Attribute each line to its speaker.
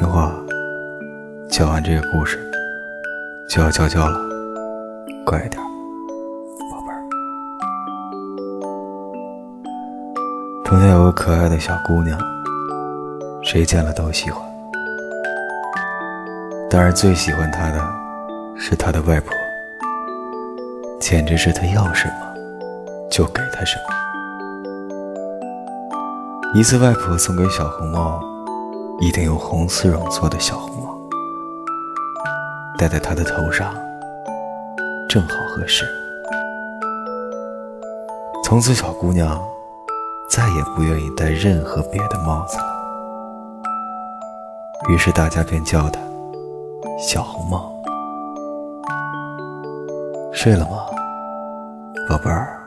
Speaker 1: 听话，讲完这个故事就要交觉了，乖一点，宝贝儿。从前有个可爱的小姑娘，谁见了都喜欢。当然，最喜欢她的是她的外婆，简直是她要什么就给她什么。一次，外婆送给小红帽一顶用红丝绒做的小红帽，戴在她的头上正好合适。从此，小姑娘再也不愿意戴任何别的帽子了。于是，大家便叫她小红帽。睡了吗，宝贝儿？